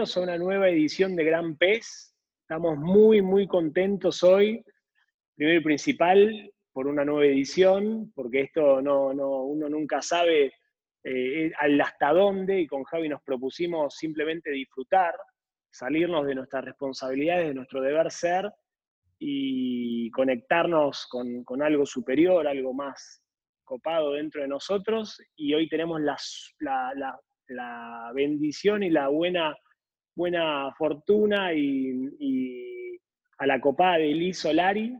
bienvenidos a una nueva edición de Gran Pez. Estamos muy, muy contentos hoy. Primero y principal, por una nueva edición, porque esto no, no uno nunca sabe eh, hasta dónde, y con Javi nos propusimos simplemente disfrutar, salirnos de nuestras responsabilidades, de nuestro deber ser, y conectarnos con, con algo superior, algo más copado dentro de nosotros. Y hoy tenemos la, la, la bendición y la buena, buena fortuna y, a la copada de Liz Solari,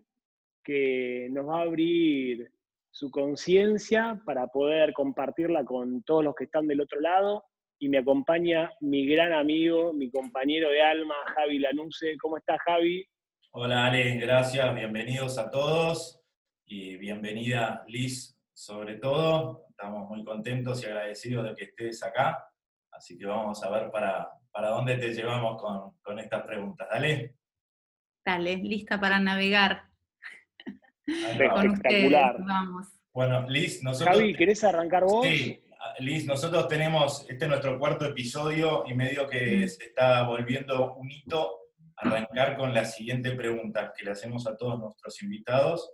que nos va a abrir su conciencia para poder compartirla con todos los que están del otro lado. Y me acompaña mi gran amigo, mi compañero de alma, Javi Lanuse. ¿Cómo estás, Javi? Hola, Ale, gracias. Bienvenidos a todos y bienvenida, Liz, sobre todo. Estamos muy contentos y agradecidos de que estés acá. Así que vamos a ver para, para dónde te llevamos con, con estas preguntas. Dale. Dale, lista para navegar. Espectacular. vamos. Bueno, Liz, nosotros... Javi, ¿querés arrancar vos? Sí, Liz, nosotros tenemos, este es nuestro cuarto episodio y medio que se está volviendo un hito arrancar con la siguiente pregunta que le hacemos a todos nuestros invitados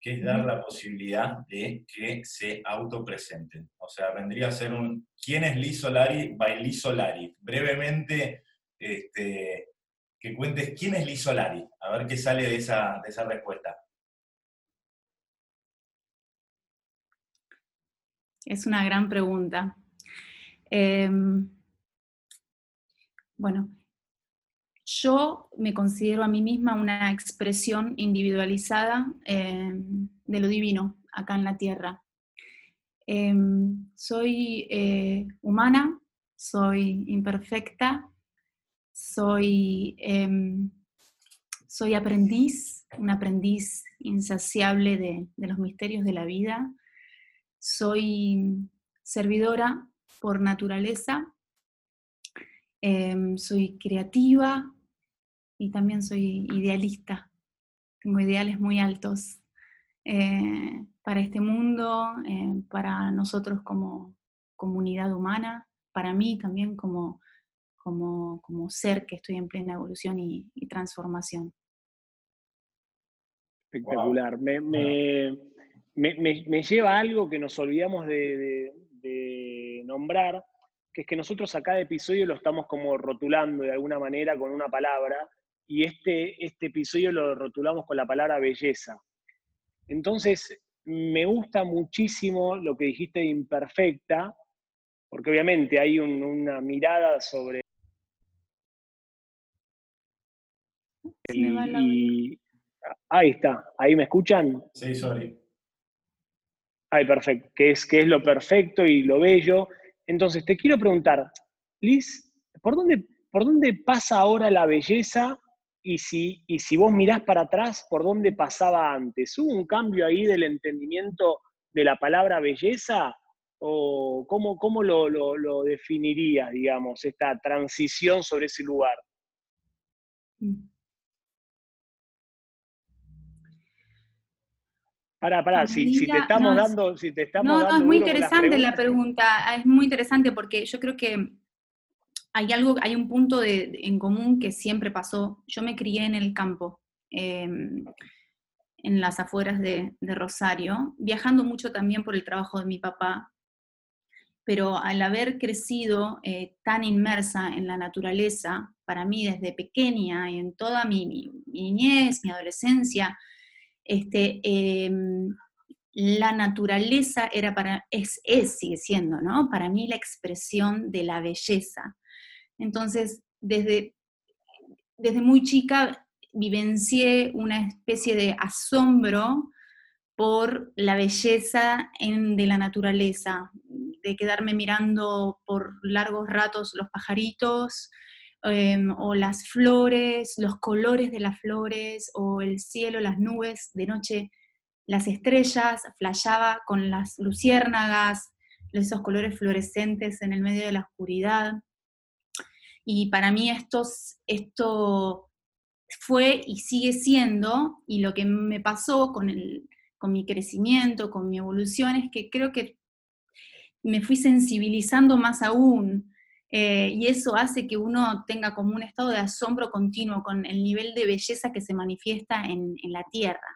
que es dar la posibilidad de que se autopresenten. O sea, vendría a ser un ¿quién es Liz Solari by Liz Solari? Brevemente, este, que cuentes quién es Liz Solari, a ver qué sale de esa, de esa respuesta. Es una gran pregunta. Em, bueno, yo me considero a mí misma una expresión individualizada em, de lo divino acá en la tierra. Em, soy eh, humana, soy imperfecta, soy, em, soy aprendiz, un aprendiz insaciable de, de los misterios de la vida, soy servidora por naturaleza, soy creativa, y también soy idealista. Tengo ideales muy altos eh, para este mundo, eh, para nosotros como comunidad humana, para mí también como, como, como ser que estoy en plena evolución y, transformación. Espectacular. Me, me, me, lleva a algo que nos olvidamos de, de nombrar, que es que nosotros a cada episodio lo estamos como rotulando de alguna manera con una palabra, y este, este episodio lo rotulamos con la palabra belleza. Entonces, me gusta muchísimo lo que dijiste de imperfecta, porque obviamente hay una mirada sobre... ahí está, ahí me escuchan. Sí, sorry. Ay, perfecto, que es, que es lo perfecto y lo bello. Entonces, te quiero preguntar, Liz, ¿por dónde, ¿por dónde pasa ahora la belleza y si, y si vos mirás para atrás, ¿por dónde pasaba antes? ¿Hubo un cambio ahí del entendimiento de la palabra belleza? ¿O cómo, cómo lo, lo, definirías, digamos, esta transición sobre ese lugar? Pará, pará, si, te estamos dando... Si te estamos no, no, es muy interesante la pregunta, es muy interesante porque yo creo que hay algo, hay un punto en común que siempre pasó. Yo me crié en el campo, em, en las afueras de, Rosario, viajando mucho también por el trabajo de mi papá, pero al haber crecido eh, tan inmersa en la naturaleza, para mí desde pequeña y en toda mi, niñez, mi adolescencia, este, em, la naturaleza era para, es, es, sigue siendo, ¿no? Para mí la expresión de la belleza. Entonces, desde, desde muy chica vivencié una especie de asombro por la belleza de la naturaleza, de quedarme mirando por largos ratos los pajaritos, em, o las flores, los colores de las flores, o el cielo, las nubes, de noche las estrellas, flashaba con las luciérnagas, esos colores fluorescentes en el medio de la oscuridad. Y para mí esto, esto fue y sigue siendo, y lo que me pasó con, el, con mi crecimiento, con mi evolución, es que creo que me fui sensibilizando más aún Eh, y eso hace que uno tenga como un estado de asombro continuo con el nivel de belleza que se manifiesta en, la tierra,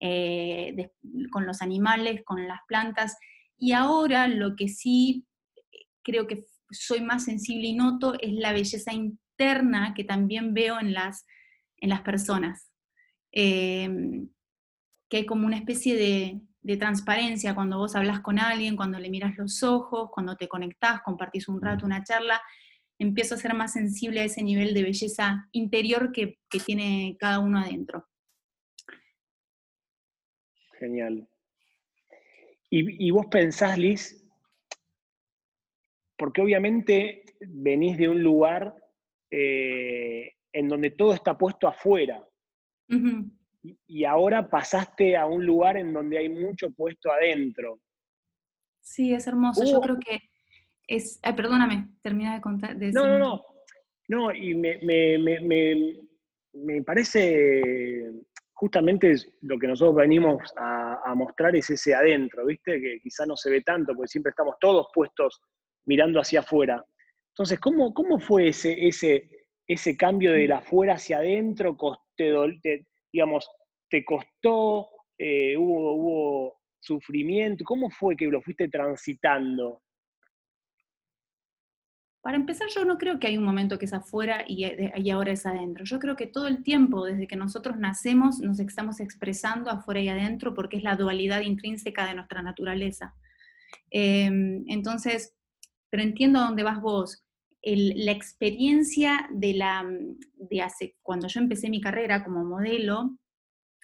eh, con los animales, con las plantas. Y ahora lo que sí creo que soy más sensible y noto es la belleza interna que también veo en las, en las personas. Em, que hay como una especie de, de, transparencia cuando vos hablas con alguien, cuando le miras los ojos, cuando te conectás, compartís un rato, una charla, empiezo a ser más sensible a ese nivel de belleza interior que, que tiene cada uno adentro. Genial. Y, y, vos pensás, Liz, porque obviamente venís de un lugar eh, en donde todo está puesto afuera. y, ahora pasaste a un lugar en donde hay mucho puesto adentro. Sí, es hermoso. Yo creo que es... perdóname, termina de contar. no, no, no. No, y me, me, parece justamente lo que nosotros venimos a, a, mostrar es ese adentro, ¿viste? Que quizá no se ve tanto, porque siempre estamos todos puestos mirando hacia afuera. Entonces, ¿cómo, cómo fue ese, ese, ese cambio de la afuera hacia adentro? Te, digamos, ¿te costó? Eh, hubo, ¿Hubo sufrimiento? ¿Cómo fue que lo fuiste transitando? Para empezar, yo no creo que hay un momento que es afuera y, y, ahora es adentro. Yo creo que todo el tiempo, desde que nosotros nacemos, nos estamos expresando afuera y adentro porque es la dualidad intrínseca de nuestra naturaleza. Em, entonces, pero entiendo a dónde vas vos. la experiencia de la, de hace, cuando yo empecé mi carrera como modelo,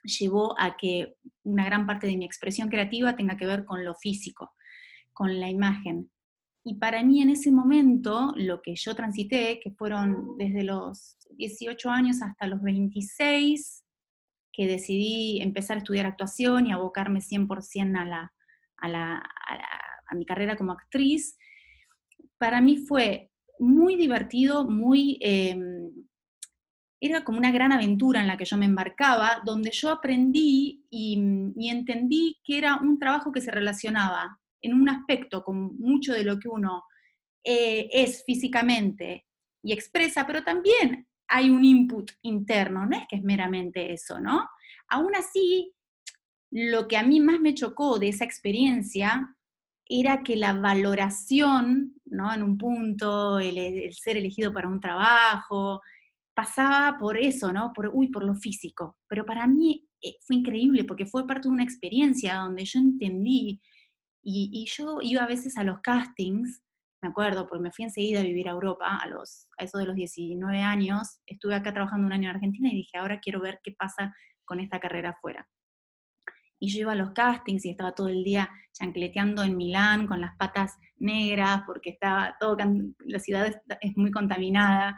llevó a que una gran parte de mi expresión creativa tenga que ver con lo físico, con la imagen. Y para mí en ese momento, lo que yo transité, que fueron desde los 18 años hasta los 26, que decidí empezar a estudiar actuación y abocarme 100% a, la, a, la, a mi carrera como actriz, para mí fue muy divertido, muy... Em, era como una gran aventura en la que yo me embarcaba, donde yo aprendí y, entendí que era un trabajo que se relacionaba en un aspecto con mucho de lo que uno eh, es físicamente y expresa, pero también hay un input interno, no es que es meramente eso, ¿no? Aún así, lo que a mí más me chocó de esa experiencia era que la valoración, ¿no? En un punto, el, ser elegido para un trabajo, pasaba por eso, ¿no? Por, uy, por lo físico. Pero para mí eh, fue increíble porque fue parte de una experiencia donde yo entendí y, yo iba a veces a los castings, me acuerdo, porque me fui enseguida a vivir a Europa, a, los, a eso de los 19 años, estuve acá trabajando un año en Argentina y dije, ahora quiero ver qué pasa con esta carrera afuera y yo iba a los castings y estaba todo el día chancleteando en Milán con las patas negras porque estaba todo, la ciudad es, muy contaminada.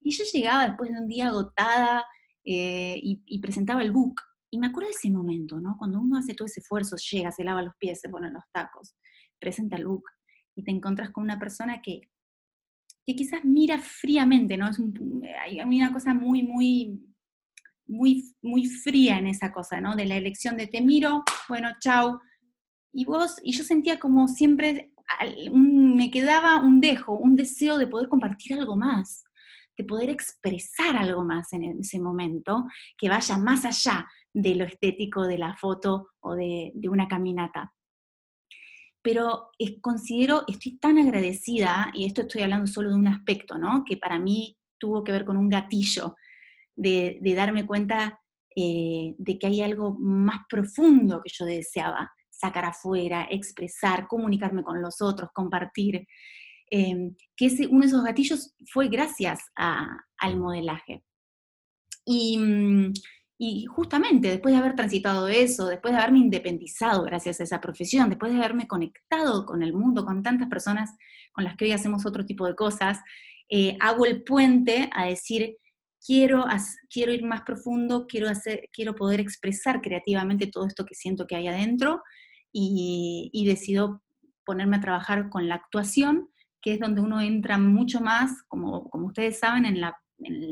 Y yo llegaba después de un día agotada eh, y, presentaba el book. Y me acuerdo de ese momento, ¿no? Cuando uno hace todo ese esfuerzo, llega, se lava los pies, se pone los tacos, presenta el book y te encuentras con una persona que, que quizás mira fríamente, ¿no? Es hay una cosa muy, muy muy, muy fría en esa cosa, ¿no? De la elección de te miro, bueno, chao. Y vos, y yo sentía como siempre, me quedaba un dejo, un deseo de poder compartir algo más, de poder expresar algo más en ese momento, que vaya más allá de lo estético de la foto o de, una caminata. Pero considero, estoy tan agradecida, y esto estoy hablando solo de un aspecto, ¿no? Que para mí tuvo que ver con un gatillo de, darme cuenta eh, de que hay algo más profundo que yo deseaba sacar afuera, expresar, comunicarme con los otros, compartir. Em, que ese, uno de esos gatillos fue gracias al modelaje. Mm, y, justamente después de haber transitado eso, después de haberme independizado gracias a esa profesión, después de haberme conectado con el mundo, con tantas personas con las que hoy hacemos otro tipo de cosas, eh, hago el puente a decir, quiero, quiero ir más profundo, quiero, hacer, quiero poder expresar creativamente todo esto que siento que hay adentro y, decido ponerme a trabajar con la actuación, que es donde uno entra mucho más, como, como ustedes saben, en la,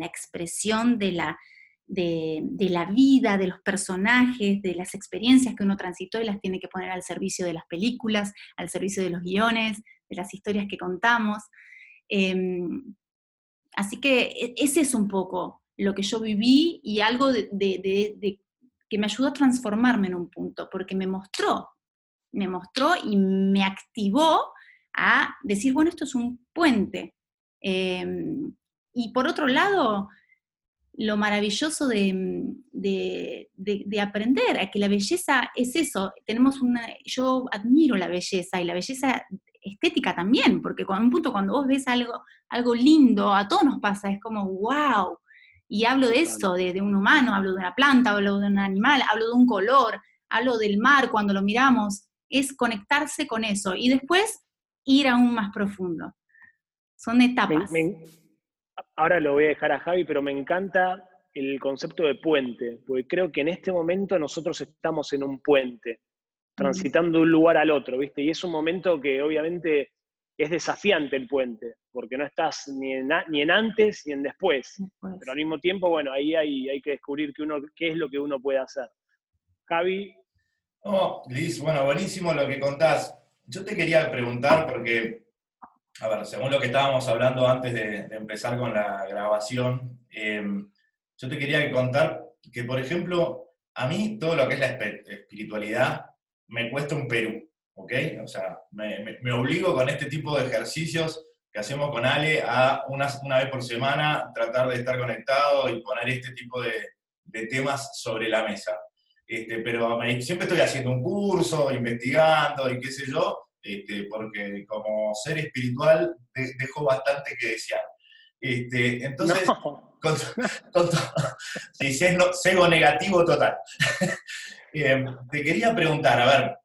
expresión de la, de, la vida, de los personajes, de las experiencias que uno transitó y las tiene que poner al servicio de las películas, al servicio de los guiones, de las historias que contamos. Em, así que e, ese es un poco lo que yo viví y algo de, que me ayudó a transformarme en un punto, porque me mostró, me mostró y me activó a decir, bueno, esto es un puente. Em, y por otro lado, lo maravilloso de, de, aprender, a que la belleza es eso. Tenemos una, yo admiro la belleza y la belleza estética también, porque con un punto cuando vos ves algo, algo lindo, a todos nos pasa, es como, wow. Y hablo de eso, de, de un humano, hablo de una planta, hablo de un animal, hablo de un color, hablo del mar cuando lo miramos, es conectarse con eso y después ir aún más profundo. Son etapas. ahora lo voy a dejar a Javi, pero me encanta el concepto de puente, porque creo que en este momento nosotros estamos en un puente, transitando de un lugar al otro, ¿viste? Y es un momento que obviamente es desafiante el puente, porque no estás ni en, ni en antes ni en después, pero al mismo tiempo, bueno, ahí hay, hay que descubrir que uno, qué es lo que uno puede hacer. Javi. Oh, Liz, bueno, buenísimo lo que contás. Yo te quería preguntar, porque a ver, según lo que estábamos hablando antes de, empezar con la grabación, em, yo te quería contar que, por ejemplo, a mí todo lo que es la espiritualidad me cuesta un Perú, ¿ok? O sea, me, obligo con este tipo de ejercicios que hacemos con Ale a una, una, vez por semana tratar de estar conectado y poner este tipo de, de temas sobre la mesa. Este, pero siempre estoy haciendo un curso, investigando y qué sé yo, este, porque como ser espiritual dejo bastante que desear. Este, entonces, con, si sesgo negativo total. Eh, te quería preguntar, a ver,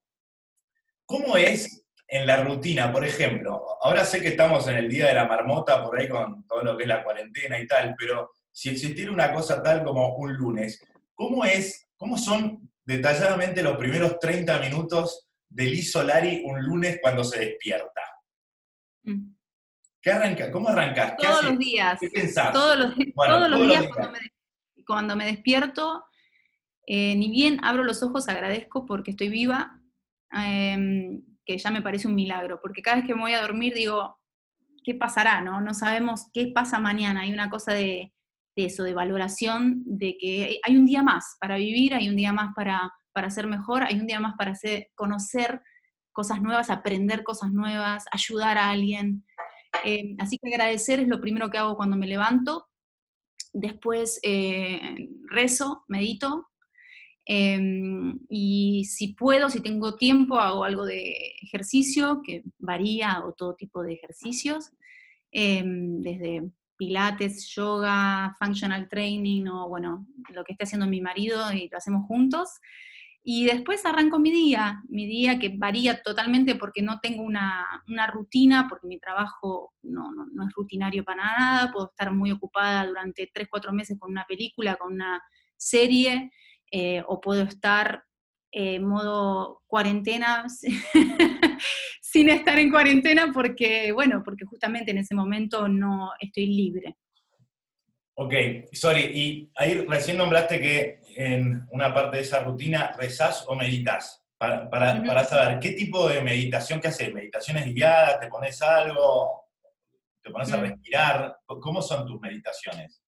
¿cómo es en la rutina, por ejemplo? Ahora sé que estamos en el día de la marmota, por ahí con todo lo que es la cuarentena y tal, pero si existiera una cosa tal como un lunes, ¿cómo es, cómo son detalladamente los primeros 30 minutos de Liz Solari un lunes cuando se despierta? Mm. ¿Qué arranca? ¿Cómo arrancas? Todos los días. ¿Qué pensás? Todos los días, Cuando, me, despierto, eh, ni bien abro los ojos, agradezco porque estoy viva, em, que ya me parece un milagro, porque cada vez que me voy a dormir digo, ¿qué pasará? No, no sabemos qué pasa mañana. Hay una cosa de, eso, de valoración, de que hay un día más para vivir, hay un día más para para ser mejor, hay un día más para conocer cosas nuevas, aprender cosas nuevas, ayudar a alguien. Eh, así que agradecer es lo primero que hago cuando me levanto. Después eh, rezo, medito. Em, y si puedo, si tengo tiempo, hago algo de ejercicio, que varía, o todo tipo de ejercicios, em, desde pilates, yoga, functional training, o bueno, lo que esté haciendo mi marido y lo hacemos juntos. Y después arranco mi día, mi día que varía totalmente porque no tengo una, rutina, porque mi trabajo no, es rutinario para nada, puedo estar muy ocupada durante tres, cuatro meses con una película, con una serie, eh, o puedo estar en modo cuarentena sin estar en cuarentena porque, bueno, porque justamente en ese momento no estoy libre. Ok, sorry, y ahí recién nombraste que en una parte de esa rutina rezás o meditas. Para, saber qué tipo de meditación que haces, meditaciones guiadas, te pones algo, te pones a respirar, ¿cómo son tus meditaciones?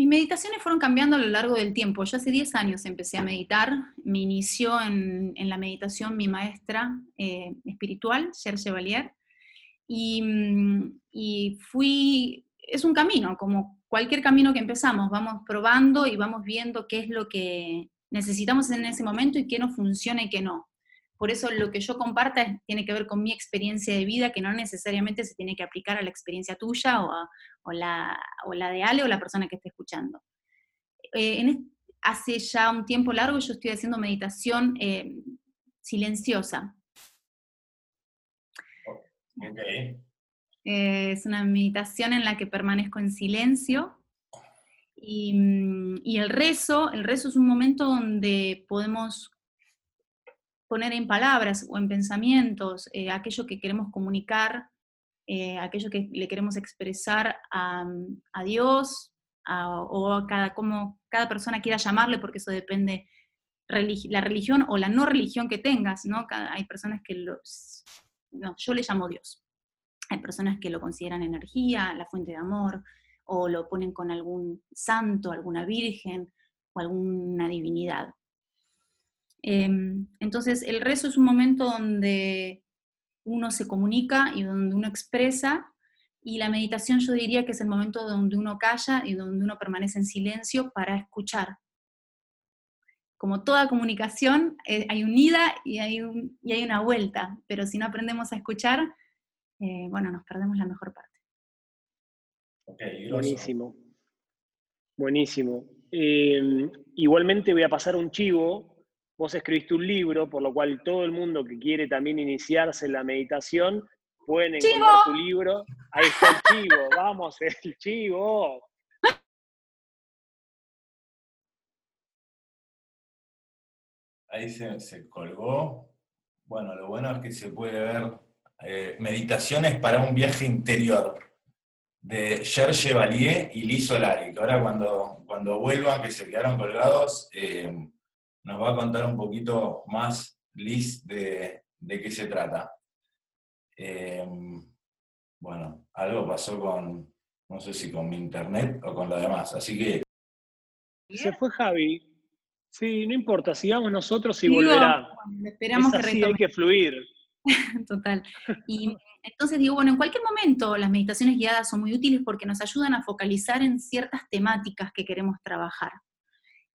Mis meditaciones fueron cambiando a lo largo del tiempo. Yo hace 10 años empecé a meditar. Me inició en, la meditación mi maestra eh, espiritual, Serge Valier, y, mm, y fui, es un camino, como cualquier camino que empezamos, vamos probando y vamos viendo qué es lo que necesitamos en ese momento y qué no funciona y qué no. Por eso lo que yo comparta tiene que ver con mi experiencia de vida, que no necesariamente se tiene que aplicar a la experiencia tuya o, la, de Ale o la persona que esté escuchando. Eh, hace ya un tiempo largo yo estoy haciendo meditación eh, silenciosa. Okay. Eh, es una meditación en la que permanezco en silencio. Mm, y, el rezo, el rezo es un momento donde podemos poner en palabras o en pensamientos eh, aquello que queremos comunicar, eh, aquello que le queremos expresar a, Dios o a cada, como cada persona quiera llamarle, porque eso depende la religión o la no religión que tengas, ¿no? hay personas que los, no, yo le llamo Dios. Hay personas que lo consideran energía, la fuente de amor, o lo ponen con algún santo, alguna virgen o alguna divinidad. Em, entonces, el rezo es un momento donde uno se comunica y donde uno expresa, y la meditación yo diría que es el momento donde uno calla y donde uno permanece en silencio para escuchar. Como toda comunicación, eh, hay un ida y hay, y hay una vuelta, pero si no aprendemos a escuchar, eh, bueno, nos perdemos la mejor parte. Buenísimo. Buenísimo. Em, igualmente voy a pasar un chivo. Vos escribiste un libro, por lo cual todo el mundo que quiere también iniciarse en la meditación pueden encontrar tu libro. Ahí está el chivo, vamos, el chivo. Ahí se, colgó. Bueno, lo bueno es que se puede ver eh, meditaciones para un viaje interior de Serge Valier y Liz Solari, que ahora cuando, cuando vuelvan, que se quedaron colgados, eh, nos va a contar un poquito más Liz de, qué se trata. Eh, bueno, algo pasó con, no sé si con mi internet o con lo demás, así que... Se fue Javi. Sí, no importa, sigamos nosotros y volverá. Esperamos es así, hay que fluir. Total. Y entonces digo, bueno, en cualquier momento las meditaciones guiadas son muy útiles porque nos ayudan a focalizar en ciertas temáticas que queremos trabajar.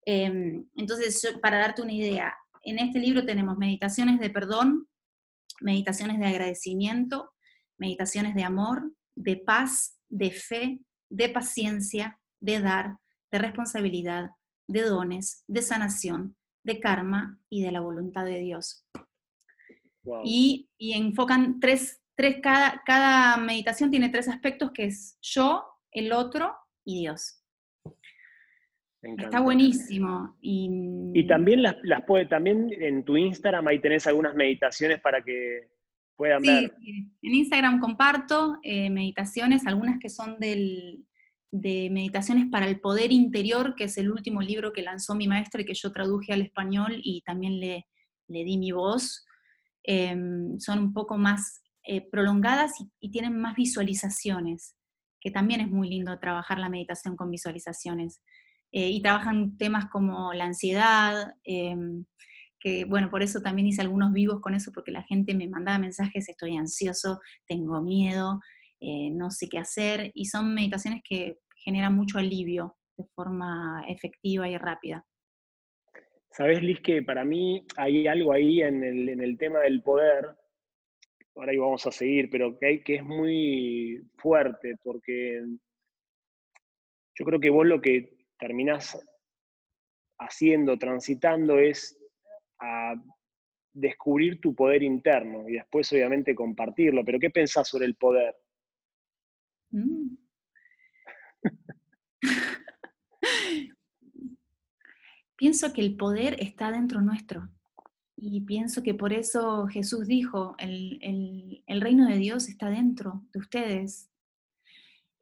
Em, entonces, para darte una idea, en este libro tenemos meditaciones de perdón, meditaciones de agradecimiento, meditaciones de amor, de paz, de fe, de paciencia, de dar, de responsabilidad, de dones, de sanación, de karma y de la voluntad de Dios. Y, y, enfocan tres tres, cada, cada meditación tiene tres aspectos que es yo, el otro y Dios. Está buenísimo. Y, también las, las puede, también en tu Instagram ahí tenés algunas meditaciones para que puedan ver. Sí. En Instagram comparto eh, meditaciones, algunas que son del, de meditaciones para el poder interior, que es el último libro que lanzó mi maestro y que yo traduje al español y también le, le di mi voz. Em, son un poco más eh, prolongadas y, tienen más visualizaciones, que también es muy lindo trabajar la meditación con visualizaciones. Eh, y trabajan temas como la ansiedad, em, que bueno, por eso también hice algunos vivos con eso, porque la gente me mandaba mensajes, estoy ansioso, tengo miedo, eh, no sé qué hacer, y son meditaciones que generan mucho alivio de forma efectiva y rápida. Sabes, Liz, que para mí hay algo ahí en el, en el tema del poder ahora ahí vamos a seguir, pero que, hay, que es muy fuerte, porque yo creo que vos lo que terminás haciendo, transitando, es a descubrir tu poder interno y después obviamente compartirlo. Pero ¿qué pensás sobre el poder? Mm. Pienso que el poder está dentro nuestro. Y pienso que por eso Jesús dijo, el, reino de Dios está dentro de ustedes.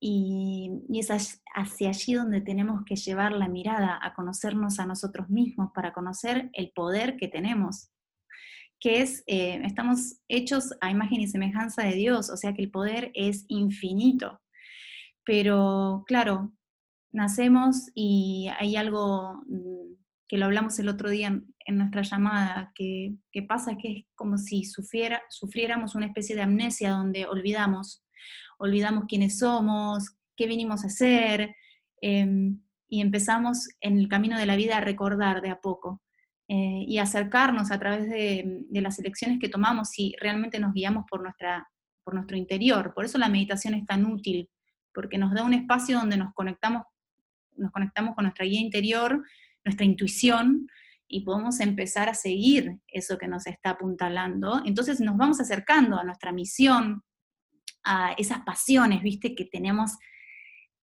Y, es hacia allí donde tenemos que llevar la mirada, a conocernos a nosotros mismos, para conocer el poder que tenemos, que es, eh, estamos hechos a imagen y semejanza de Dios, o sea que el poder es infinito. Pero claro, nacemos y hay algo mm, que lo hablamos el otro día en nuestra llamada, que, pasa que es como si sufriera, sufriéramos una especie de amnesia donde olvidamos, olvidamos quiénes somos, qué vinimos a hacer, em, y empezamos en el camino de la vida a recordar de a poco eh, y acercarnos a través de, las elecciones que tomamos si realmente nos guiamos por, nuestra, por nuestro interior. Por eso la meditación es tan útil, porque nos da un espacio donde nos conectamos, nos conectamos con nuestra guía interior, nuestra intuición, y podemos empezar a seguir eso que nos está apuntalando. Entonces nos vamos acercando a nuestra misión, a esas pasiones, viste, que tenemos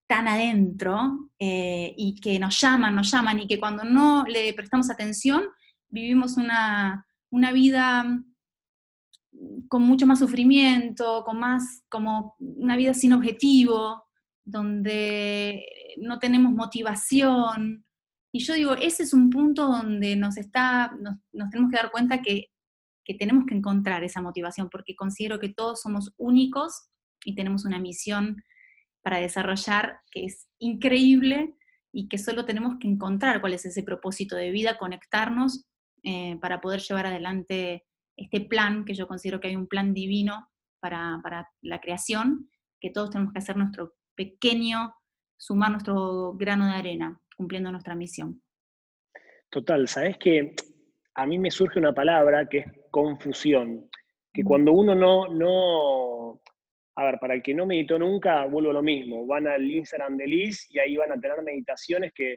tan adentro eh, y que nos llaman, nos llaman y que cuando no le prestamos atención vivimos una, una vida con mucho más sufrimiento, con más, como una vida sin objetivo, donde no tenemos motivación, y yo digo, ese es un punto donde nos, está, nos, tenemos que dar cuenta que, tenemos que encontrar esa motivación, porque considero que todos somos únicos y tenemos una misión para desarrollar que es increíble y que solo tenemos que encontrar cuál es ese propósito de vida, conectarnos eh, para poder llevar adelante este plan, que yo considero que hay un plan divino para, la creación, que todos tenemos que hacer nuestro pequeño, sumar nuestro grano de arena, cumpliendo nuestra misión. Total, sabes que a mí me surge una palabra que es confusión, que cuando uno no, no, a ver, para el que no meditó nunca, vuelvo a lo mismo, van al Instagram de Liz y ahí van a tener meditaciones que,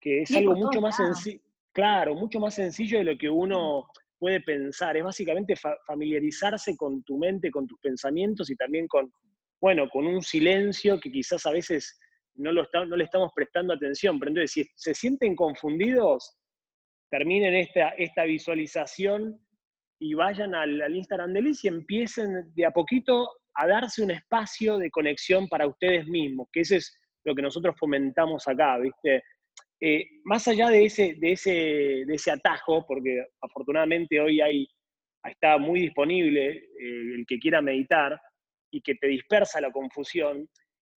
es algo mucho más sencillo, claro, mucho más sencillo de lo que uno puede pensar, es básicamente familiarizarse con tu mente, con tus pensamientos y también con, bueno, con un silencio que quizás a veces no, lo no le estamos prestando atención, pero entonces si se sienten confundidos, terminen esta, esta visualización y vayan al, Instagram de Liz y empiecen de a poquito a darse un espacio de conexión para ustedes mismos, que eso es lo que nosotros fomentamos acá, ¿viste? Eh, más allá de ese, de, ese, de ese atajo, porque afortunadamente hoy hay, está muy disponible eh, el que quiera meditar y que te dispersa la confusión,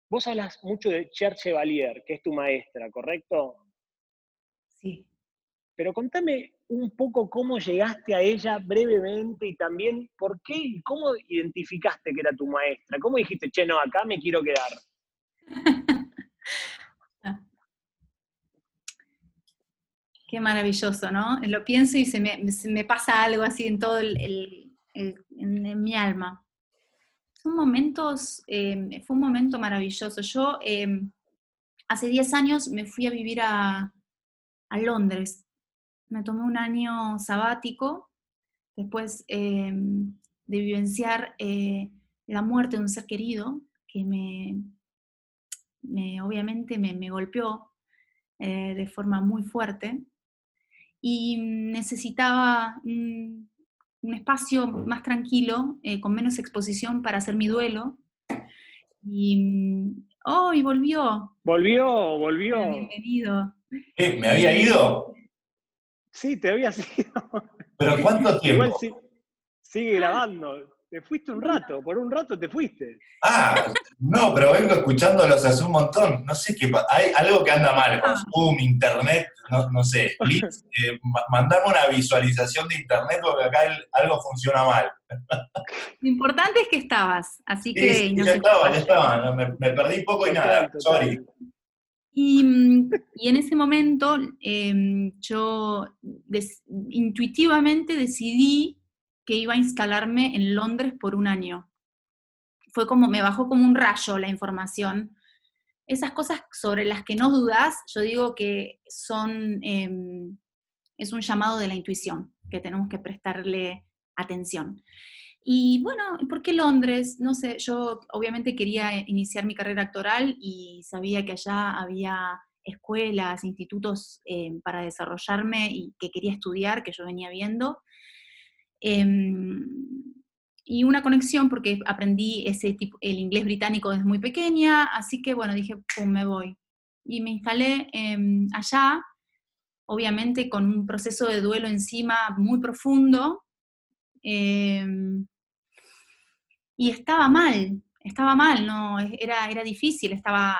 vos hablas mucho de Cher Chevalier, que es tu maestra, ¿correcto? Sí. Pero contame un poco cómo llegaste a ella brevemente y también por qué y cómo identificaste que era tu maestra. ¿Cómo dijiste, che, no, acá me quiero quedar? Qué maravilloso, ¿no? Lo pienso y se me, pasa algo así en todo el, mi alma. Son momentos, em, fue un momento maravilloso. Yo em, hace 10 años me fui a vivir a, a Londres me tomé un año sabático después em, de vivenciar eh, la muerte de un ser querido que me, obviamente me, golpeó eh, de forma muy fuerte y necesitaba un, espacio más tranquilo, eh, con menos exposición para hacer mi duelo. Y, oh, y volvió. Volvió, volvió. Bienvenido. ¿Me había ido? Sí, te había sido. ¿Pero cuánto tiempo? Igual sigue grabando. Te fuiste un rato, por un rato te fuiste. Ah, no, pero vengo escuchándolos hace un montón. No sé qué Hay algo que anda mal con ah. Zoom, Internet, no, sé. Eh, mandame una visualización de Internet porque acá algo funciona mal. Lo importante es que estabas, así que. Sí, ya estaba, ya estaba. Me, perdí poco y nada. Sorry. Mm, y, en ese momento em, yo intuitivamente decidí que iba a instalarme en Londres por un año. Fue como, me bajó como un rayo la información. Esas cosas sobre las que no dudas, yo digo que son, em, es un llamado de la intuición, que tenemos que prestarle atención. Y bueno, ¿por qué Londres? No sé, yo obviamente quería iniciar mi carrera actoral y sabía que allá había escuelas, institutos eh, para desarrollarme y que quería estudiar, que yo venía viendo. Em, y una conexión porque aprendí ese tipo, el inglés británico desde muy pequeña, así que bueno, dije, pum, me voy. Y me instalé em, allá, obviamente con un proceso de duelo encima muy profundo, Em, y estaba mal, estaba mal, no, era, era difícil, estaba,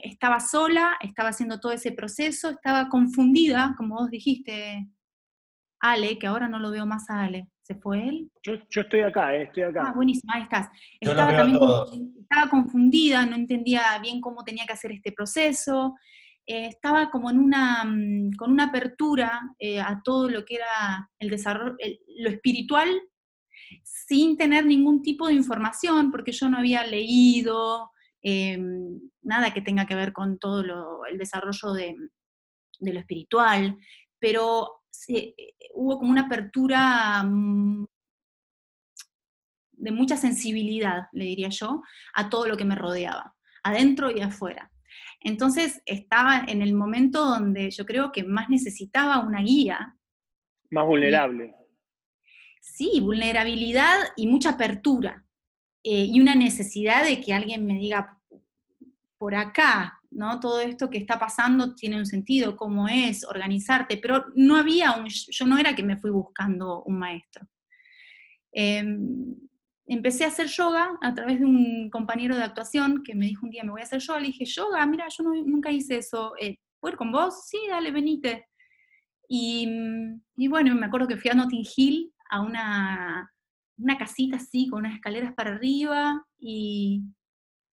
estaba sola, estaba haciendo todo ese proceso, estaba confundida, como vos dijiste, Ale, que ahora no lo veo más a Ale. ¿Se fue él? Yo, estoy acá, eh, estoy acá. Ah, buenísimo, ahí estás. Estaba, también, estaba confundida, no entendía bien cómo tenía que hacer este proceso. Eh, estaba como en una, mm, con una apertura eh, a todo lo que era el desarrollo, lo espiritual, sin tener ningún tipo de información, porque yo no había leído em, nada que tenga que ver con todo el desarrollo de, lo espiritual, pero eh, hubo como una apertura mm, de mucha sensibilidad, le diría yo, a todo lo que me rodeaba, adentro y afuera. Entonces estaba en el momento donde yo creo que más necesitaba una guía. Más vulnerable. Sí, vulnerabilidad y mucha apertura. Eh, y una necesidad de que alguien me diga, por acá, ¿no? Todo esto que está pasando tiene un sentido, cómo es, organizarte, pero no había un, yo no era que me fui buscando un maestro. Em, empecé a hacer yoga a través de un compañero de actuación que me dijo un día, me voy a hacer yoga. Le dije, yoga, mira, yo nunca hice eso. Eh, ¿Puedo ir con vos? Sí, dale, venite. Y, y, bueno, me acuerdo que fui a Notting Hill a una, una casita así, con unas escaleras para arriba, y,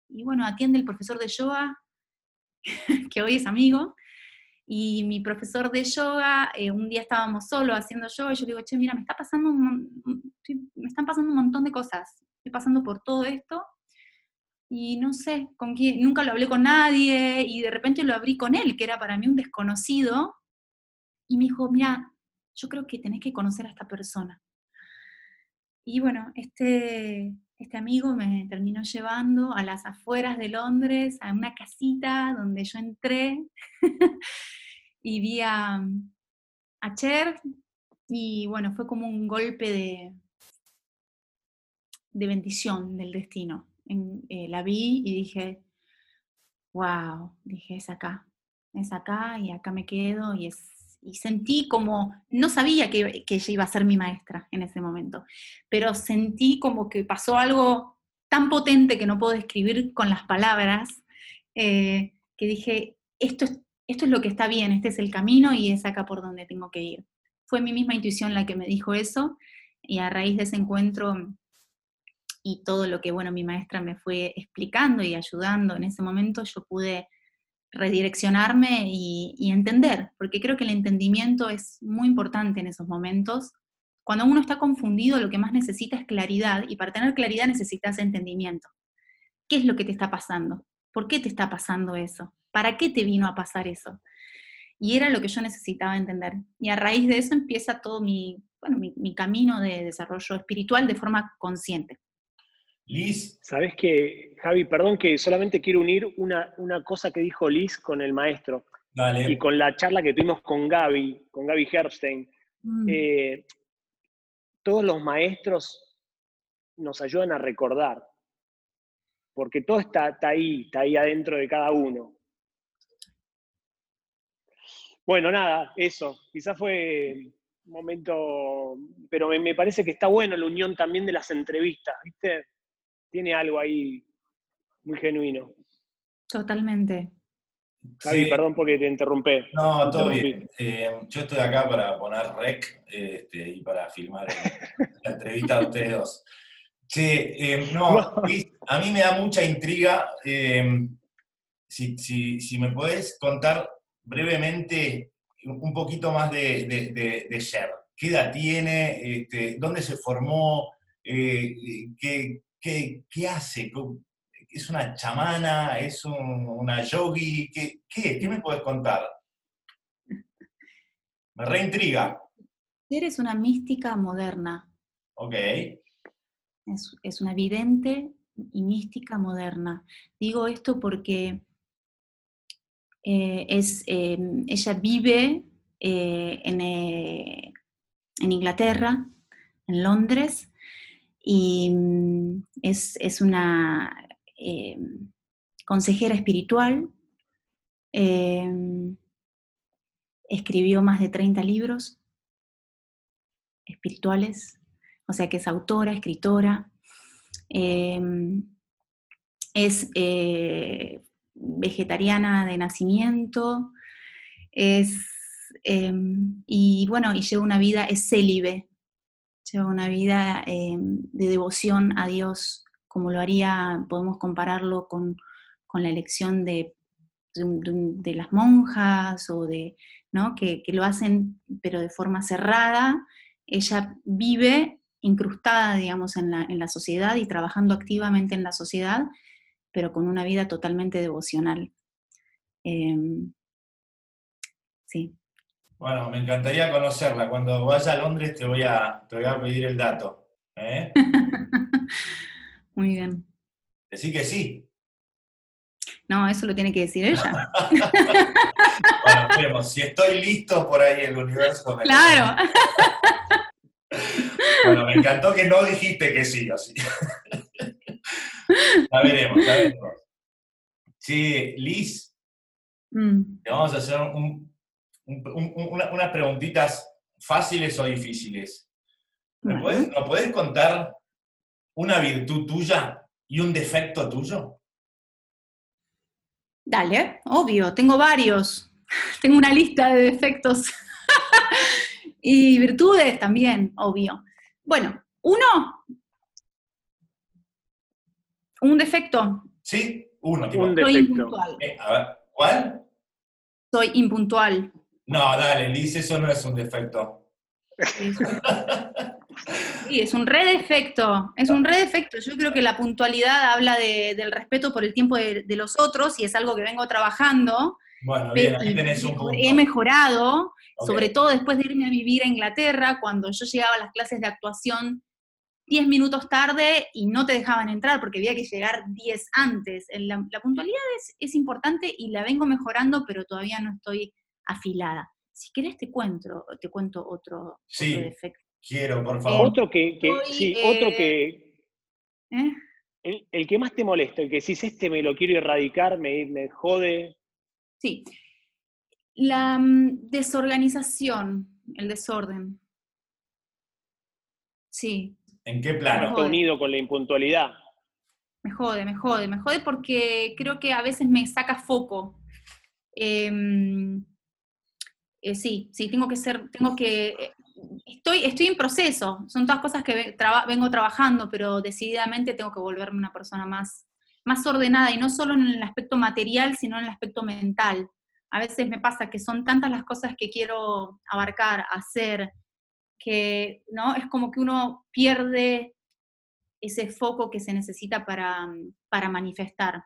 y bueno, atiende el profesor de yoga, que hoy es amigo, y mi profesor de yoga, eh, un día estábamos solos haciendo yoga, y yo le digo, che, mira, me, está pasando me están pasando un montón de cosas, estoy pasando por todo esto, y no sé con quién, nunca lo hablé con nadie, y de repente lo abrí con él, que era para mí un desconocido, y me dijo, mira, yo creo que tenés que conocer a esta persona. Y bueno, este, este amigo me terminó llevando a las afueras de Londres, a una casita donde yo entré y vi a, Cher y bueno, fue como un golpe de, de bendición del destino. Eh, la vi y dije, wow, dije, es acá, es acá y acá me quedo y es y sentí como, no sabía que, ella iba a ser mi maestra en ese momento, pero sentí como que pasó algo tan potente que no puedo describir con las palabras, eh, que dije, esto es esto es lo que está bien, este es el camino y es acá por donde tengo que ir. Fue mi misma intuición la que me dijo eso y a raíz de ese encuentro y todo lo que, bueno, mi maestra me fue explicando y ayudando en ese momento, yo pude redireccionarme y, entender, porque creo que el entendimiento es muy importante en esos momentos. Cuando uno está confundido, lo que más necesita es claridad, y para tener claridad necesitas entendimiento. ¿Qué es lo que te está pasando? ¿Por qué te está pasando eso? ¿Para qué te vino a pasar eso? Y era lo que yo necesitaba entender. Y a raíz de eso empieza todo mi, bueno, mi, camino de desarrollo espiritual de forma consciente. Liz. Sabes que, Javi, perdón que solamente quiero unir una, una cosa que dijo Liz con el maestro. Y con la charla que tuvimos con Gaby, con Gaby Herbstein. Mm. Eh, todos los maestros nos ayudan a recordar, porque todo está, está ahí, está ahí adentro de cada uno. Bueno, nada, eso. Quizás fue un momento, pero me, parece que está bueno la unión también de las entrevistas, ¿viste? Tiene algo ahí muy genuino. Totalmente. Javi, perdón porque te interrumpí. No, todo bien. Eh, yo estoy acá para poner rec este, y para filmar la entrevista de ustedes dos. Sí, eh, no, a mí me da mucha intriga. Eh, si, si, si, me podés contar brevemente un poquito más de, de, de, Cher. ¿Qué edad tiene? Este, ¿Dónde se formó? Eh, ¿qué, qué, hace? ¿Es una chamana? ¿Es una yogi? ¿Qué, ¿Qué, ¿Qué, me puedes contar? Me reintriga. Cher una mística moderna. Ok. Es, es una vidente y mística moderna. Digo esto porque eh, es, em, ella vive eh, eh, en, Inglaterra, en Londres, y mm, es, una em, consejera espiritual. Em, escribió más de 30 libros espirituales, o sea que es autora, escritora. es vegetariana de nacimiento, es, y bueno, y lleva una vida, es célibe, lleva una vida em, de devoción a Dios, como lo haría, podemos compararlo con, la elección de, de, las monjas o de, ¿no? Que, lo hacen pero de forma cerrada, ella vive incrustada, digamos, en la, en la sociedad y trabajando activamente en la sociedad, pero con una vida totalmente devocional. Em, sí. Bueno, me encantaría conocerla. Cuando vaya a Londres te voy a, te voy a pedir el dato. ¿eh? Muy bien. Decí que sí. No, eso lo tiene que decir ella. bueno, vemos. Si estoy listo por ahí el universo. claro. bueno, me encantó que no dijiste que sí, así. Ya veremos, ya veremos. Sí, Liz, mm. te vamos a hacer unas preguntitas fáciles o difíciles. ¿Me puedes, contar una virtud tuya y un defecto tuyo? Dale, obvio, tengo varios. Tengo una lista de defectos y virtudes también, obvio. Bueno, uno, un defecto. Sí, uno. Un Soy defecto. impuntual. Eh, a ver, ¿cuál? Soy impuntual. No, dale, Liz, eso no es un defecto. Sí, es un re defecto, es un re defecto. Yo creo que la puntualidad habla de- del respeto por el tiempo de, de los otros y es algo que vengo trabajando. Bueno, bien, ahí tenés un punto. He mejorado, sobre todo después de irme a vivir a Inglaterra, cuando yo llegaba a las clases de actuación 10 minutos tarde y no te dejaban entrar porque había que llegar 10 antes. La, la puntualidad es, es importante y la vengo mejorando, pero todavía no estoy afilada. Si querés te cuento, te cuento otro, Sí. otro defecto. Quiero, por favor. Otro que, sí, eh, otro que, ¿eh? el, el que más te molesta, el que decís, este me lo quiero erradicar, me, me jode. Sí. La mm, desorganización, el desorden. Sí, ¿En qué plano? está unido con la impuntualidad. me jode, me jode, me jode porque creo que a veces me saca foco. Em, eh, sí, sí, tengo que ser, tengo que, eh, estoy, estoy en proceso, son todas cosas que vengo trabajando, pero decididamente tengo que volverme una persona más, más ordenada y no solo en el aspecto material, sino en el aspecto mental. A veces me pasa que son tantas las cosas que quiero abarcar, hacer, que no es como que uno pierde ese foco que se necesita para, para manifestar.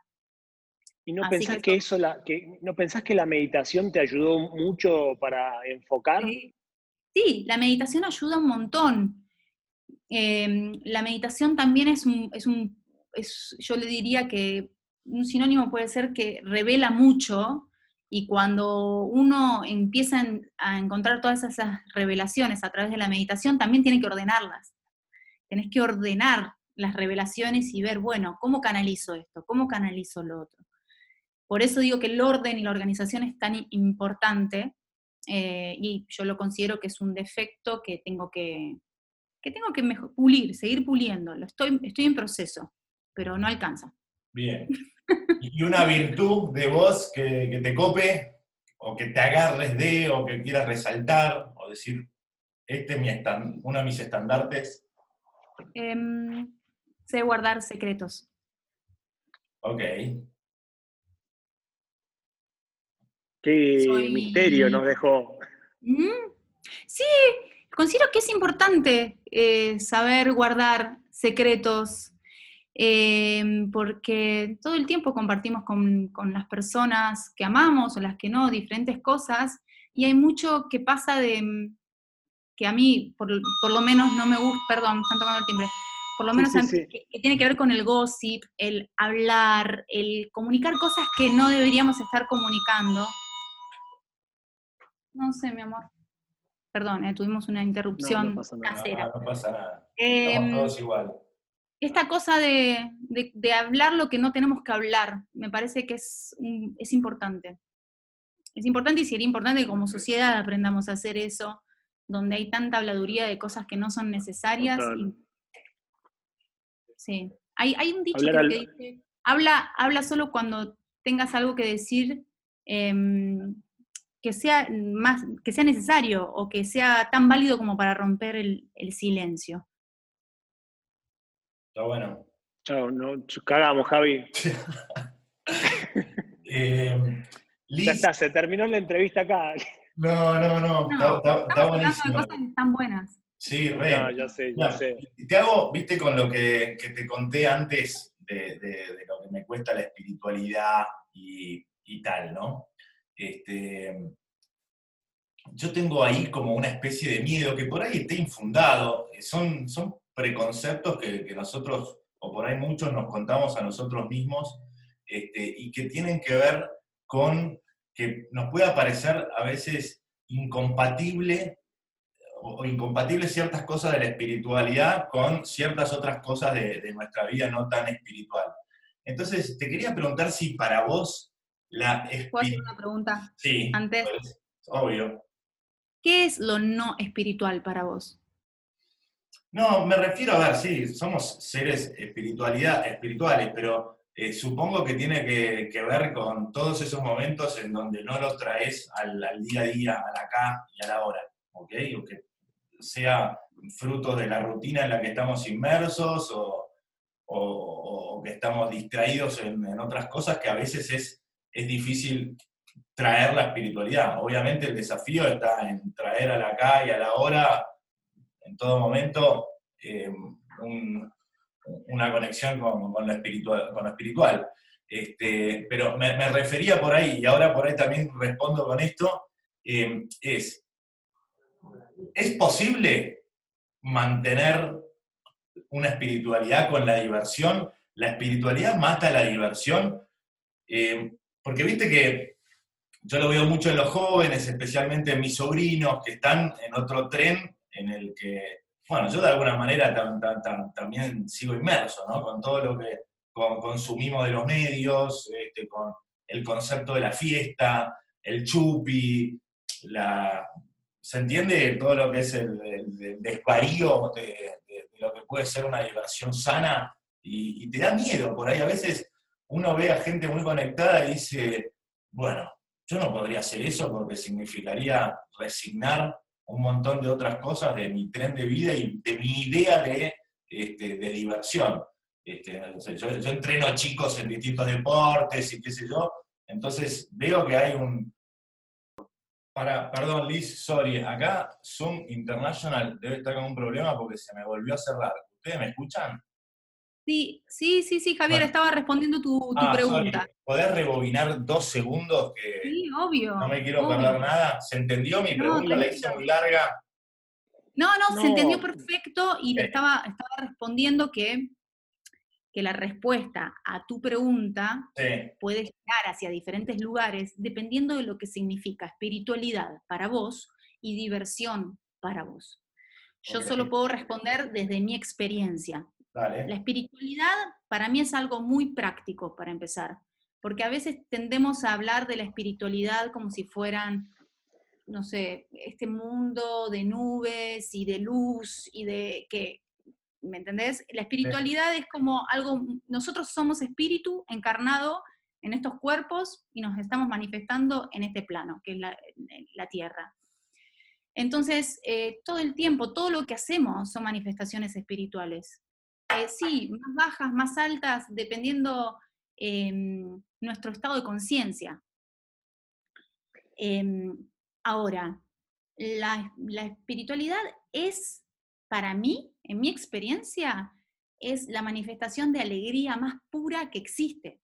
¿Y no Así pensás que que, eso- la, que, no pensás que la meditación te ayudó mucho para enfocar? Sí, la meditación ayuda un montón. Eh, la meditación también es un, es un, es- yo le diría que un sinónimo puede ser que revela mucho y cuando uno empieza en- a encontrar todas esas revelaciones a través de la meditación, también tiene que ordenarlas. Tenés que ordenar las revelaciones y ver, bueno, ¿cómo canalizo esto? ¿Cómo canalizo lo otro? Por eso digo que el orden y la organización es tan importante eh, y yo lo considero que es un defecto que tengo que, que tengo que pulir, seguir puliendo. Lo estoy, estoy en proceso, pero no alcanza. Bien. ¿Y una virtud de vos que, que te cope, o que te agarres de, o que quieras resaltar, o decir, este es mi estan- uno de mis estandartes? Em, sé guardar secretos. Ok. Qué Soy- misterio nos dejó. Mm, Sí, considero que es importante eh, saber guardar secretos, em, porque todo el tiempo compartimos con, con las personas que amamos o las que no, diferentes cosas, y hay mucho que pasa de mm, que a mí, por, por lo menos, no me gusta, perdón, están tocando el timbre, por lo menos sí, a mí, sí. Que, que tiene que ver con el gossip, el hablar, el comunicar cosas que no deberíamos estar comunicando. No sé, mi amor. Perdón, eh, tuvimos una interrupción pasa nada. No, casera. no pasa nada. Estamos todos igual. esta cosa de, de- de hablar lo que no tenemos que hablar, me parece que es, un- es importante. Es importante y sería importante que como sociedad aprendamos a hacer eso, donde hay tanta habladuría de cosas que no son necesarias. Y- sí. Hay, hay un dicho que dice, habla, habla solo cuando tengas algo que decir em, que, sea más, que sea necesario o que sea tan válido como para romper el- el silencio. Está bueno. Chao, no, cagamos, Javi. Eh, Liz, Ya está, se terminó la entrevista acá. no, no, no, No, está, de cosas que están buenas. Sí, re. No, ya sé, ya sé. y Te hago, viste, con lo que, que te conté antes de, de- de lo que me cuesta la espiritualidad y, y tal, ¿no? Este, yo tengo ahí como una especie de miedo que por ahí está infundado. eh, Son, son preconceptos que, nosotros, o por ahí muchos, nos contamos a nosotros mismos este, y que tienen que ver con que nos puede parecer a veces incompatible o, o incompatibles ciertas cosas de la espiritualidad con ciertas otras cosas de nuestra vida no tan espiritual. Entonces, te quería preguntar si para vos la ¿Puedo hacer una pregunta? Sí, antes? pues, obvio. ¿Qué es lo no espiritual para vos? No, me refiero a ver, sí, somos seres espiritualidad, espirituales, pero eh, supongo que tiene que, ver con todos esos momentos en donde no los traes al, día a día, al acá y a la hora, ¿ok? O que sea fruto de la rutina en la que estamos inmersos o, que estamos distraídos en, otras cosas que a veces es, es difícil traer la espiritualidad. Obviamente el desafío está en traer al acá y a la hora en todo momento eh, una conexión con, lo espiritual. Con lo espiritual. Este, pero me, refería por ahí, y ahora por ahí también respondo con esto, eh, es, ¿es posible mantener una espiritualidad con la diversión? ¿La espiritualidad mata la diversión? Eh, porque viste que yo lo veo mucho en los jóvenes, especialmente en mis sobrinos, que están en otro tren en el que bueno, yo de alguna manera también sigo inmerso, ¿no? Con todo lo que consumimos de los medios, este, con el concepto de la fiesta, el chupi, la, ¿se entiende todo lo que es el, desvarío de, lo que puede ser una diversión sana? Y, y, te da miedo, por ahí a veces uno ve a gente muy conectada y dice, bueno, yo no podría hacer eso porque significaría resignar un montón de otras cosas de mi tren de vida y de mi idea de, este, de diversión. Este, yo, entreno chicos en distintos deportes y qué sé yo, entonces veo que hay un... Para, perdón, Liz, sorry, acá Zoom International debe estar con un problema porque se me volvió a cerrar. ¿Ustedes me escuchan? Sí, sí, sí, sí, Javier, estaba respondiendo tu, ah, pregunta. ¿Podés rebobinar dos segundos? Que sí, obvio. No me quiero perder nada. ¿Se entendió mi pregunta? ¿La hice muy larga? No, no, se entendió perfecto y le estaba, estaba respondiendo que, que la respuesta a tu pregunta puede llegar hacia diferentes lugares dependiendo de lo que significa espiritualidad para vos y diversión para vos. Yo solo puedo responder desde mi experiencia. La espiritualidad para mí es algo muy práctico para empezar, porque a veces tendemos a hablar de la espiritualidad como si fueran, no sé, este mundo de nubes y de luz y de que, ¿me entendés? La espiritualidad es como algo, nosotros somos espíritu encarnado en estos cuerpos y nos estamos manifestando en este plano, que es la, tierra. Entonces, eh, todo el tiempo, todo lo que hacemos son manifestaciones espirituales. Eh, sí, más bajas, más altas, dependiendo em, nuestro estado de conciencia. Em, ahora, la, espiritualidad es, para mí, en mi experiencia, es la manifestación de alegría más pura que existe.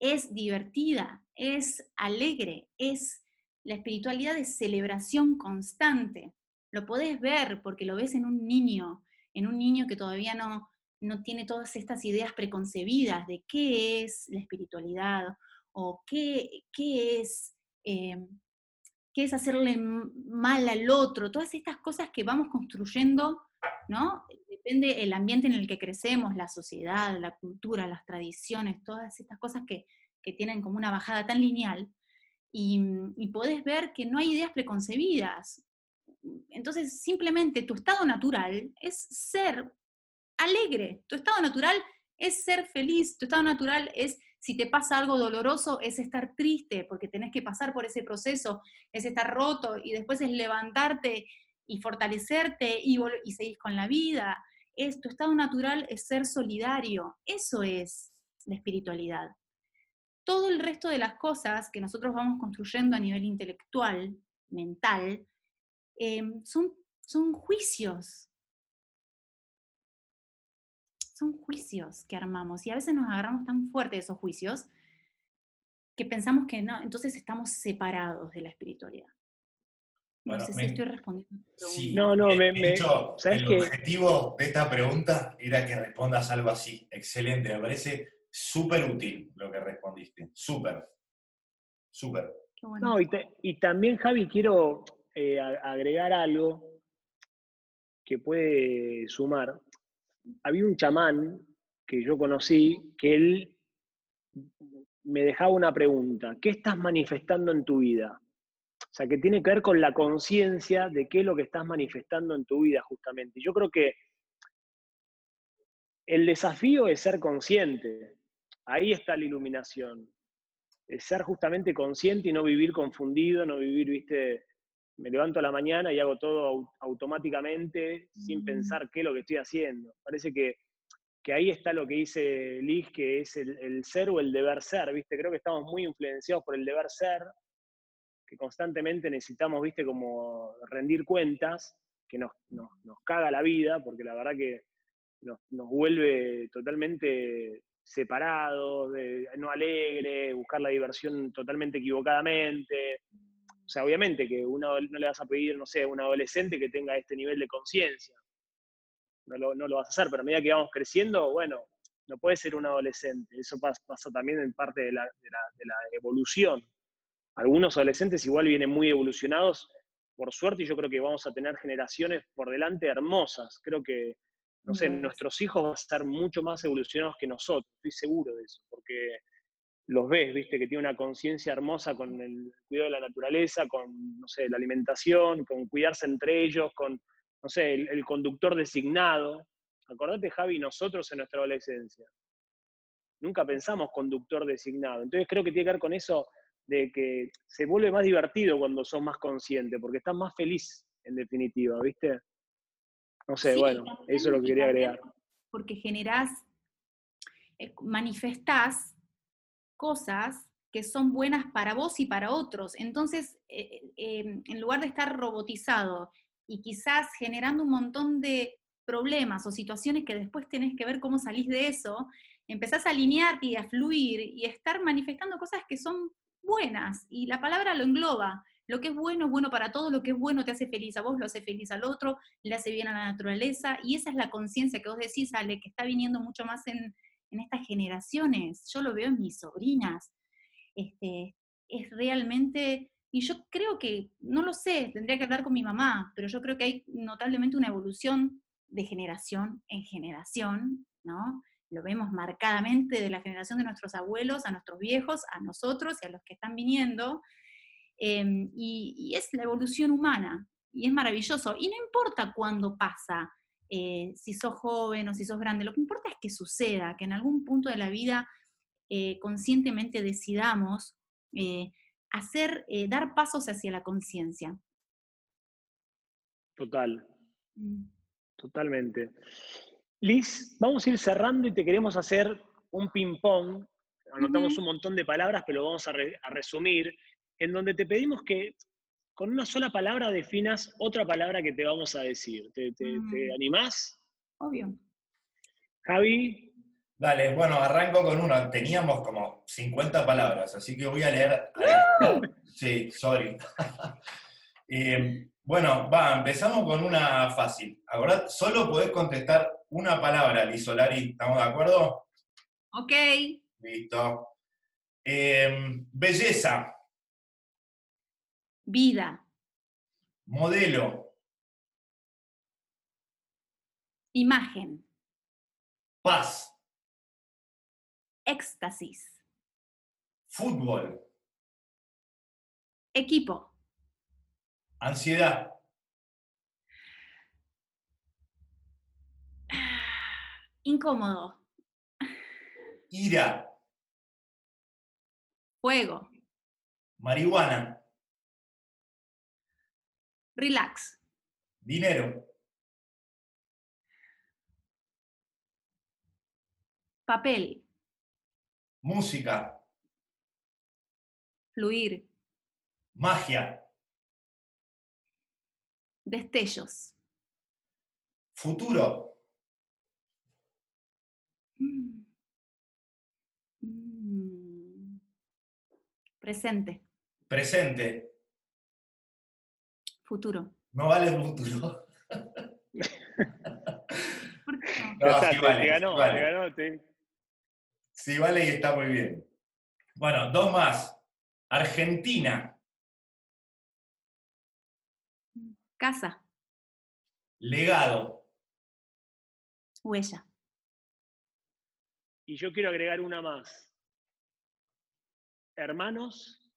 Es divertida, es alegre, es la espiritualidad de celebración constante. Lo podés ver porque lo ves en un niño, en un niño que todavía no, no tiene todas estas ideas preconcebidas de qué es la espiritualidad o qué, qué es, eh, qué es hacerle mal al otro, todas estas cosas que vamos construyendo, ¿no? Depende el ambiente en el que crecemos, la sociedad, la cultura, las tradiciones, todas estas cosas que, tienen como una bajada tan lineal, y, y podés ver que no hay ideas preconcebidas. Entonces, simplemente tu estado natural es ser alegre. Tu estado natural es ser feliz, tu estado natural es, si te pasa algo doloroso, es estar triste, porque tenés que pasar por ese proceso, es estar roto y después es levantarte y fortalecerte y, seguir con la vida. Es, tu estado natural es ser solidario, eso es la espiritualidad. Todo el resto de las cosas que nosotros vamos construyendo a nivel intelectual, mental, eh, son, son juicios, son juicios que armamos y a veces nos agarramos tan fuerte de esos juicios que pensamos que no, entonces estamos separados de la espiritualidad. No sé si estoy respondiendo. Sí, no, no, me, me hecho, el objetivo de esta pregunta era que respondas algo así. Excelente, me parece súper útil lo que respondiste. Súper. Súper. No, y, también, Javi, quiero eh, agregar algo que puede sumar había un chamán que yo conocí que él me dejaba una pregunta, ¿qué estás manifestando en tu vida? O sea, que tiene que ver con la conciencia de qué es lo que estás manifestando en tu vida justamente. Yo creo que el desafío es ser consciente. Ahí está la iluminación. Es ser justamente consciente y no vivir confundido, no vivir, viste, me levanto a la mañana y hago todo automáticamente sin mm. pensar qué es lo que estoy haciendo. Parece que, ahí está lo que dice Liz, que es el, ser o el deber ser, ¿viste? Creo que estamos muy influenciados por el deber ser, que constantemente necesitamos, ¿viste? Como rendir cuentas, que nos, nos, caga la vida, porque la verdad que nos, vuelve totalmente separados, no alegres, buscar la diversión totalmente equivocadamente. O sea, obviamente que uno no le vas a pedir, no sé, a un adolescente que tenga este nivel de conciencia. No lo, vas a hacer, pero a medida que vamos creciendo, bueno, no puede ser un adolescente. Eso pasa, también en parte de la, evolución. Algunos adolescentes igual vienen muy evolucionados, por suerte, y yo creo que vamos a tener generaciones por delante hermosas. Creo que, no sé, nuestros hijos van a estar mucho más evolucionados que nosotros, estoy seguro de eso, porque los ves, viste, que tiene una conciencia hermosa con el cuidado de la naturaleza, con, no sé, la alimentación, con cuidarse entre ellos, con, no sé, el, conductor designado. Acordate, Javi, nosotros en nuestra adolescencia. Nunca pensamos conductor designado. Entonces creo que tiene que ver con eso de que se vuelve más divertido cuando sos más consciente, porque estás más feliz, en definitiva, ¿viste? No sé, bueno, eso es lo que quería agregar. Porque generás, eh, manifestás cosas que son buenas para vos y para otros. Entonces, eh, eh, em, en lugar de estar robotizado y quizás generando un montón de problemas o situaciones que después tenés que ver cómo salís de eso, empezás a alinearte y a fluir y a estar manifestando cosas que son buenas. Y la palabra lo engloba. Lo que es bueno es bueno para todos, lo que es bueno te hace feliz a vos, lo hace feliz al otro, le hace bien a la naturaleza. Y esa es la conciencia que vos decís, Ale, que está viniendo mucho más en, en estas generaciones. Yo lo veo en mis sobrinas. Este, es realmente, y yo creo que, no lo sé, tendría que hablar con mi mamá, pero yo creo que hay notablemente una evolución de generación en generación, ¿no? Lo vemos marcadamente de la generación de nuestros abuelos a nuestros viejos, a nosotros y a los que están viniendo. Em, y, y, es la evolución humana, y es maravilloso. Y no importa cuándo pasa, eh, si sos joven o si sos grande, lo que importa es que suceda, que en algún punto de la vida eh, conscientemente decidamos eh, hacer, dar pasos hacia la conciencia. Total, mm. totalmente. Liz, vamos a ir cerrando y te queremos hacer un ping-pong. Anotamos un montón de palabras, pero lo vamos a, a resumir, en donde te pedimos que con una sola palabra definas otra palabra que te vamos a decir. ¿Te, mm. animás? Obvio. Javi. Dale, bueno, arranco con una. Teníamos como 50 palabras, así que voy a leer. Sí, sorry. Eh, bueno, va, empezamos con una fácil. Ahora solo podés contestar una palabra, Lisolari. ¿Estamos de acuerdo? Ok. Listo. Eh, belleza. Vida. Modelo. Imagen. Paz. Éxtasis. Fútbol. Equipo. Ansiedad. Incómodo. Ira. Fuego. Marihuana. Relax. Dinero. Papel. Música. Fluir. Magia. Destellos. Futuro. Mm. Mm. Presente. Presente. Futuro. No vale futuro. ¿Por qué no? sí vale, ganó, vale. ganó, sí. sí vale y está muy bien. Bueno, dos más. Argentina. Casa. Legado. Huella. Y yo quiero agregar una más. Hermanos.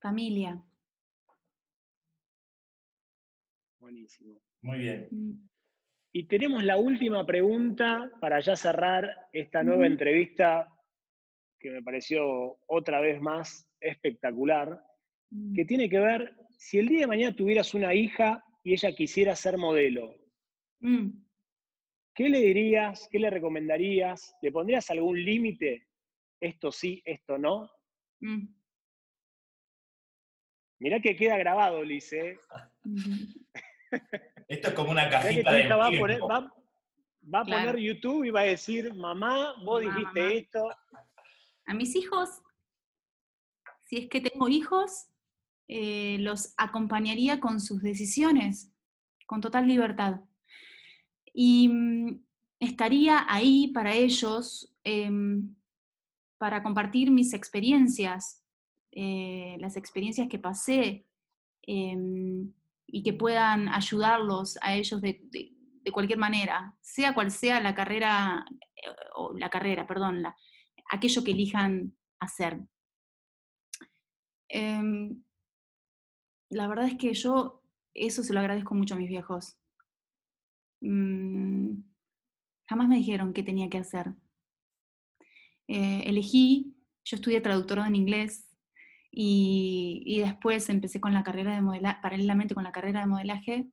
Familia. Buenísimo. Muy bien. Mm. Y tenemos la última pregunta para ya cerrar esta nueva entrevista que me pareció otra vez más espectacular, Mm. que tiene que ver, si el día de mañana tuvieras una hija y ella quisiera ser modelo, Mm. ¿qué le dirías? ¿Qué le recomendarías? ¿Le pondrías algún límite? Esto sí, esto no. Mm. Mirá que queda grabado, Liz. ¿eh? Esto es como una cajita de va a poner, va, va a Claro. poner YouTube y va a decir, mamá, vos Mamá, dijiste mamá". esto. A mis hijos, si es que tengo hijos, eh, los acompañaría con sus decisiones, con total libertad. Y mm, estaría ahí para ellos, em, para compartir mis experiencias, eh, las experiencias que pasé, em, y que puedan ayudarlos a ellos de, cualquier manera, sea cual sea la carrera, eh, o la carrera, perdón, la, aquello que elijan hacer. Em, la verdad es que yo eso se lo agradezco mucho a mis viejos. Mm, jamás me dijeron qué tenía que hacer. Eh, elegí, yo estudié traductorado en inglés y, y después empecé con la carrera de modelaje, paralelamente con la carrera de modelaje,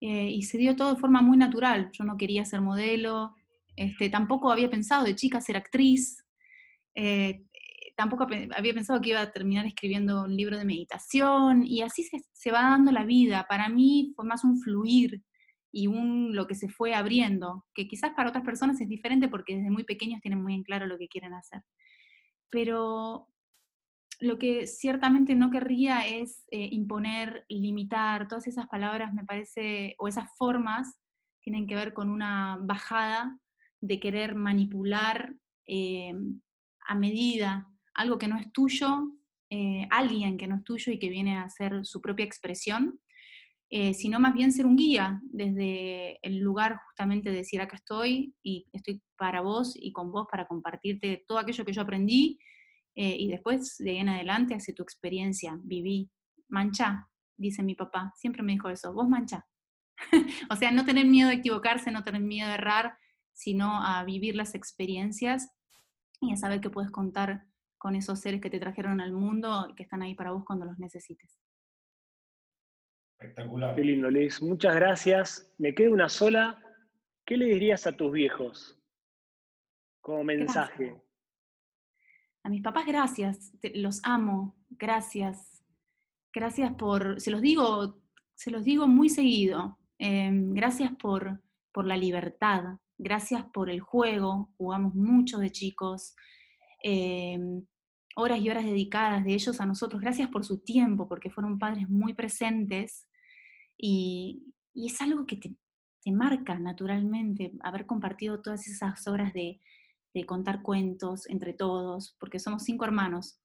eh, y se dio todo de forma muy natural. Yo no quería ser modelo, este, tampoco había pensado de chica ser actriz, eh, tampoco había pensado que iba a terminar escribiendo un libro de meditación, y así se, se va dando la vida. Para mí fue más un fluir y un lo que se fue abriendo, que quizás para otras personas es diferente porque desde muy pequeños tienen muy en claro lo que quieren hacer. Pero lo que ciertamente no querría es eh, imponer, limitar, todas esas palabras me parece, o esas formas, tienen que ver con una bajada de querer manipular eh, a medida algo que no es tuyo, eh, alguien que no es tuyo y que viene a hacer su propia expresión, eh, sino más bien ser un guía desde el lugar justamente de decir acá estoy y estoy para vos y con vos para compartirte todo aquello que yo aprendí eh, y después de ahí en adelante hace tu experiencia, viví, mancha, dice mi papá, siempre me dijo eso, vos mancha. o sea, no tener miedo de equivocarse, no tener miedo de errar, sino a vivir las experiencias y a saber que puedes contar con esos seres que te trajeron al mundo y que están ahí para vos cuando los necesites. Espectacular. Qué lindo, Liz. Muchas gracias. Me queda una sola. ¿Qué le dirías a tus viejos como mensaje? A mis papás, gracias, los amo, gracias. Gracias por, se los digo, se los digo muy seguido. em, gracias por, por la libertad, gracias por el juego, jugamos mucho de chicos, em, horas y horas dedicadas de ellos a nosotros, gracias por su tiempo, porque fueron padres muy presentes y, y es algo que te, te marca naturalmente, haber compartido todas esas horas de, de contar cuentos entre todos, porque somos cinco hermanos.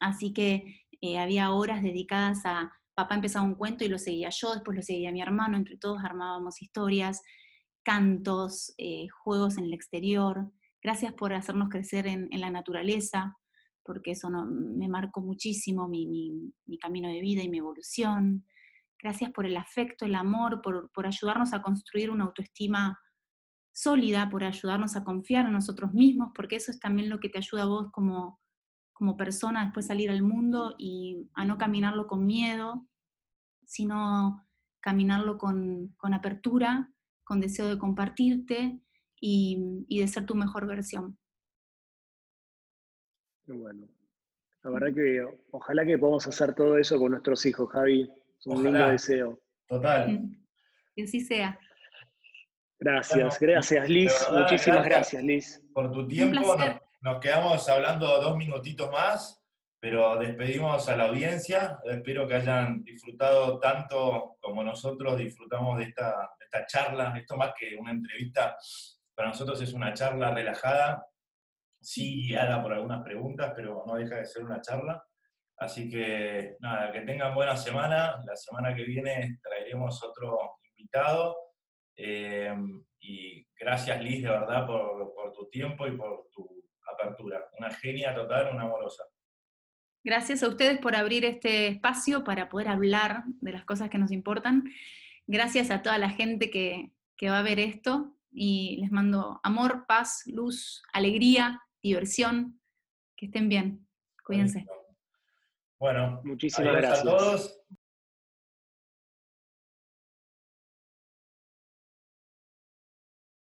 Así que eh, había horas dedicadas a, papá empezaba un cuento y lo seguía yo, después lo seguía mi hermano, entre todos armábamos historias, cantos, eh, juegos en el exterior. Gracias por hacernos crecer en, en la naturaleza, porque eso no- me marcó muchísimo mi, mi- mi camino de vida y mi evolución. Gracias por el afecto, el amor, por, por ayudarnos a construir una autoestima sólida, por ayudarnos a confiar en nosotros mismos, porque eso es también lo que te ayuda a vos como, como persona a después salir al mundo y a no caminarlo con miedo, sino caminarlo con, con apertura, con deseo de compartirte y, y de ser tu mejor versión. Bueno. La verdad que ojalá que podamos hacer todo eso con nuestros hijos, Javi. Es un lindo Ojalá. deseo. Total. Que así sea. Gracias, Bueno, gracias Liz. verdad, Muchísimas gracias. gracias, Liz. Por tu tiempo, nos, quedamos hablando dos minutitos más, pero despedimos a la audiencia. Espero que hayan disfrutado tanto como nosotros disfrutamos de esta, de esta charla. Esto más que una entrevista, para nosotros es una charla relajada, sí guiada por algunas preguntas, pero no deja de ser una charla. Así que nada, que tengan buena semana. La semana que viene traeremos otro invitado. Eh, y gracias Liz, de verdad, por, por tu tiempo y por tu apertura. Una genia total, una amorosa. Gracias a ustedes por abrir este espacio para poder hablar de las cosas que nos importan. Gracias a toda la gente que, que va a ver esto y les mando amor, paz, luz, alegría, diversión. Que estén bien. Cuídense. Bueno, muchísimas gracias a todos.